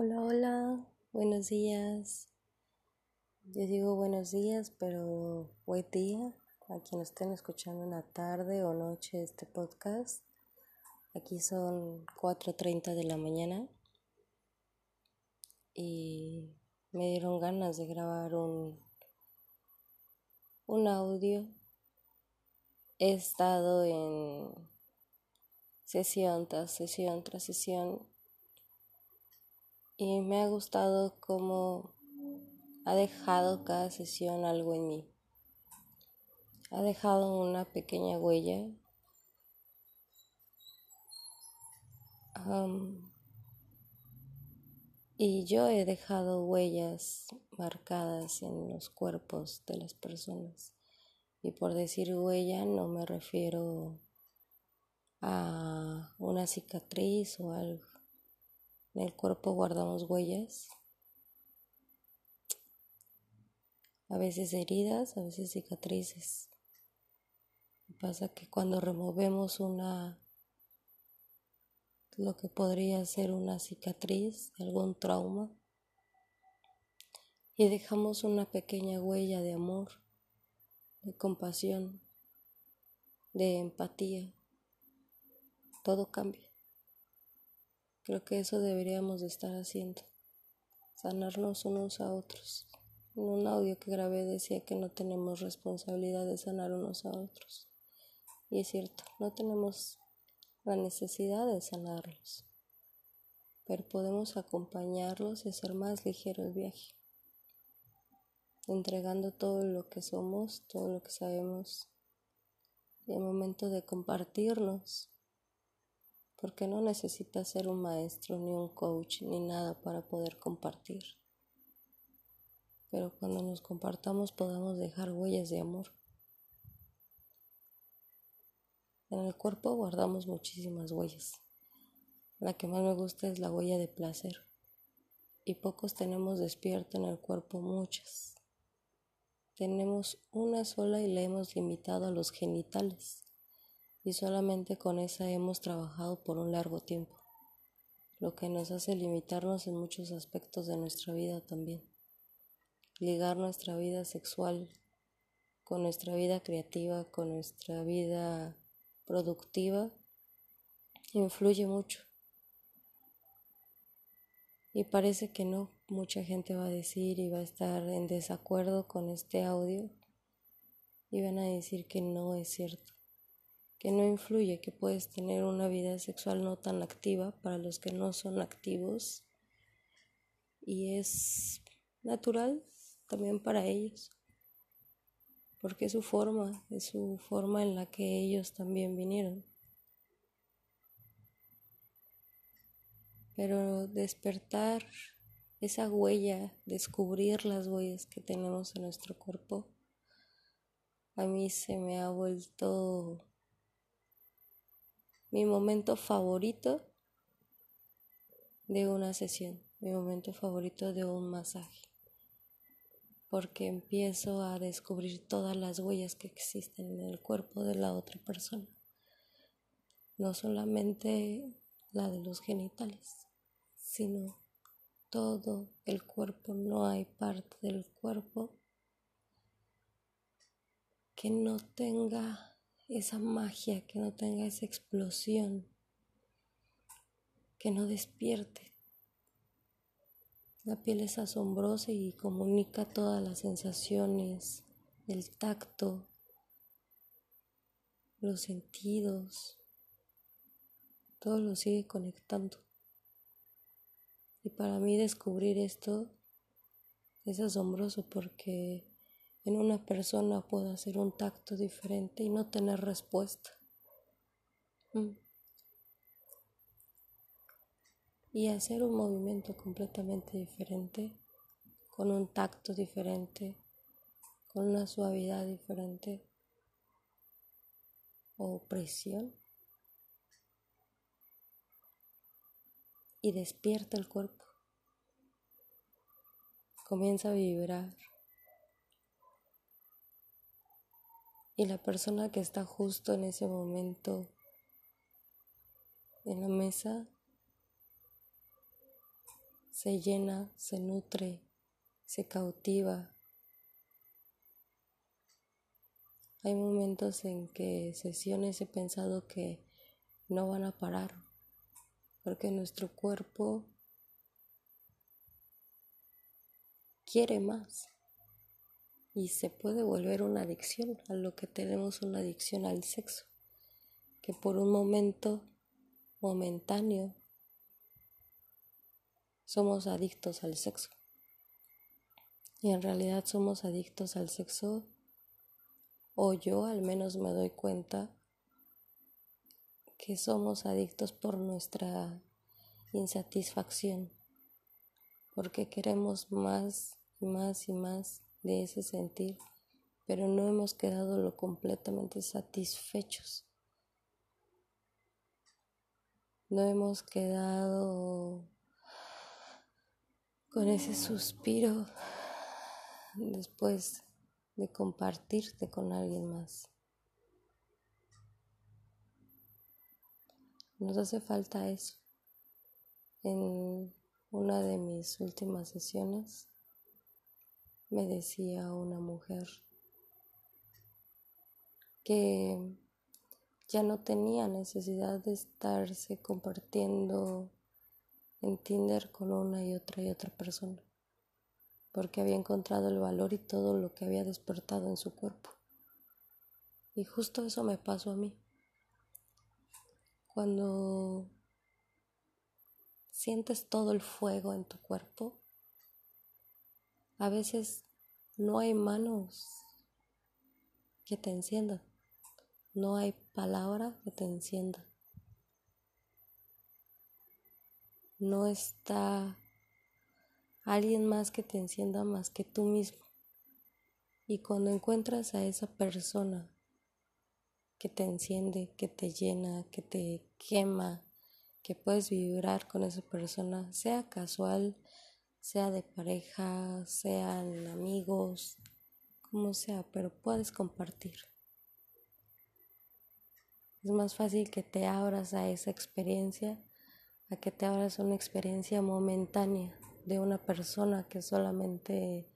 Hola, hola, buenos días. Yo digo buenos días, pero buen día a quienes estén escuchando en la tarde o noche este podcast. Aquí son 4.30 de la mañana y me dieron ganas de grabar un, un audio. He estado en sesión tras sesión tras sesión y me ha gustado cómo ha dejado cada sesión algo en mí. Ha dejado una pequeña huella. y yo he dejado huellas marcadas en los cuerpos de las personas. Y por decir huella no me refiero a una cicatriz o algo en el cuerpo guardamos huellas, a veces heridas, a veces cicatrices. Pasa que cuando removemos una lo que podría ser una cicatriz, algún trauma, y dejamos una pequeña huella de amor, de compasión, de empatía, todo cambia. Creo que eso deberíamos de estar haciendo, sanarnos unos a otros. En un audio que grabé decía que no tenemos responsabilidad de sanar unos a otros. Y es cierto, no tenemos la necesidad de sanarlos, pero podemos acompañarlos y hacer más ligero el viaje, entregando todo lo que somos, todo lo que sabemos, y el momento de compartirnos porque no necesitas ser un maestro, ni un coach, ni nada para poder compartir. Pero cuando nos compartamos podamos dejar huellas de amor. En el cuerpo guardamos muchísimas huellas. La que más me gusta es la huella de placer. Y pocos tenemos despierto en el cuerpo muchas. Tenemos una sola y le hemos limitado a los genitales y solamente con esa hemos trabajado por un largo tiempo, lo que nos hace limitarnos en muchos aspectos de nuestra vida también. Ligar nuestra vida sexual con nuestra vida creativa, con nuestra vida productiva, influye mucho. Y parece que no, mucha gente va a decir y va a estar en desacuerdo con este audio y van a decir que no es cierto que no influye, que puedes tener una vida sexual no tan activa para los que no son activos y es natural también para ellos, porque es su forma, es su forma en la que ellos también vinieron. Pero despertar esa huella, descubrir las huellas que tenemos en nuestro cuerpo, a mí se me ha vuelto mi momento favorito de una sesión, mi momento favorito de un masaje, porque empiezo a descubrir todas las huellas que existen en el cuerpo de la otra persona, no solamente la de los genitales, sino todo el cuerpo, no hay parte del cuerpo que no tenga esa magia, que no tenga esa explosión, que no despierte. La piel es asombrosa y comunica todas las sensaciones, el tacto, los sentidos, todo lo sigue conectando. Y para mí descubrir esto es asombroso porque en una persona puedo hacer un tacto diferente y no tener respuesta. Mm. y hacer un movimiento completamente diferente, con un tacto diferente, con una suavidad diferente o presión. Y despierta el cuerpo. Comienza a vibrar. Y la persona que está justo en ese momento en la mesa se llena, se nutre, se cautiva. Hay momentos en que sesiones he pensado que no van a parar, porque nuestro cuerpo quiere más y se puede volver una adicción a lo que tenemos una adicción al sexo, que por un momento momentáneo somos adictos al sexo. Y en realidad somos adictos al sexo, o yo al menos me doy cuenta que somos adictos por nuestra insatisfacción, porque queremos más y más y más de ese sentir, pero no hemos quedado lo completamente satisfechos. No hemos quedado con ese suspiro después de compartirte con alguien más. Nos hace falta eso. En una de mis últimas sesiones me decía una mujer que ya no tenía necesidad de estarse compartiendo en Tinder con una y otra y otra persona, porque había encontrado el valor y todo lo que había despertado en su cuerpo. Y justo eso me pasó a mí. Cuando sientes todo el fuego en tu cuerpo, a veces no hay manos que te enciendan, no hay palabra que te encienda. no está alguien más que te encienda más que tú mismo. Y cuando encuentras a esa persona que te enciende, que te llena, que te quema, que puedes vibrar con esa persona, sea casual, sea de pareja, sean amigos, como sea, pero puedes compartir. Es más fácil que te abras a esa experiencia a que te abras una experiencia momentánea de una persona que solamente,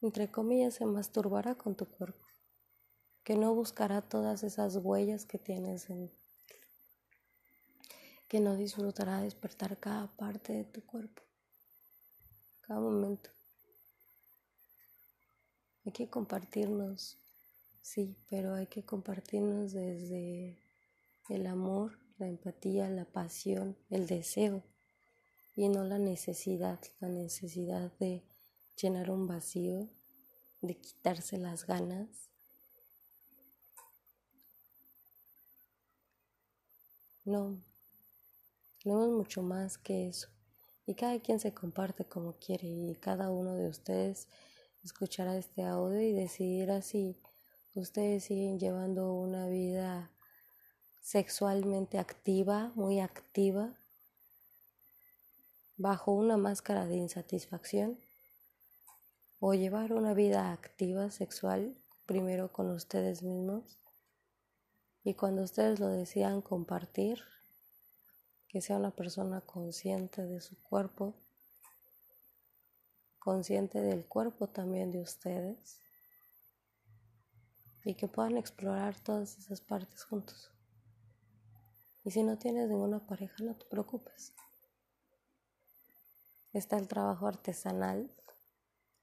entre comillas, se masturbará con tu cuerpo, que no buscará todas esas huellas que tienes en que no disfrutará despertar cada parte de tu cuerpo, cada momento. Hay que compartirnos, sí, pero hay que compartirnos desde el amor la empatía, la pasión, el deseo y no la necesidad, la necesidad de llenar un vacío, de quitarse las ganas. No, no es mucho más que eso. Y cada quien se comparte como quiere y cada uno de ustedes escuchará este audio y decidirá si ustedes siguen llevando una vida sexualmente activa, muy activa, bajo una máscara de insatisfacción, o llevar una vida activa sexual primero con ustedes mismos y cuando ustedes lo decidan compartir, que sea una persona consciente de su cuerpo, consciente del cuerpo también de ustedes y que puedan explorar todas esas partes juntos. Y si no tienes ninguna pareja, no te preocupes. Está el trabajo artesanal,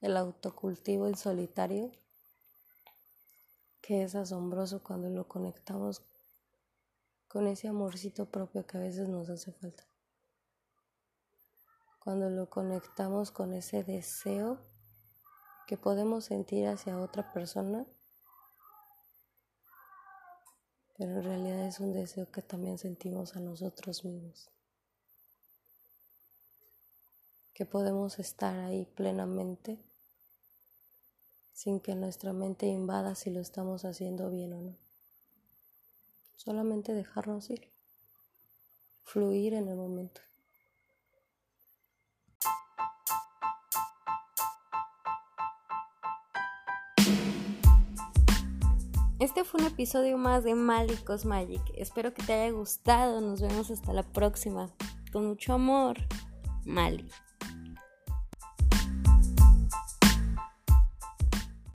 el autocultivo en solitario, que es asombroso cuando lo conectamos con ese amorcito propio que a veces nos hace falta. Cuando lo conectamos con ese deseo que podemos sentir hacia otra persona pero en realidad es un deseo que también sentimos a nosotros mismos. que podemos estar ahí plenamente sin que nuestra mente invada si lo estamos haciendo bien o no. Solamente dejarnos ir, fluir en el momento. Este fue un episodio más de Malicos Magic. Espero que te haya gustado. Nos vemos hasta la próxima. Con mucho amor, Mali.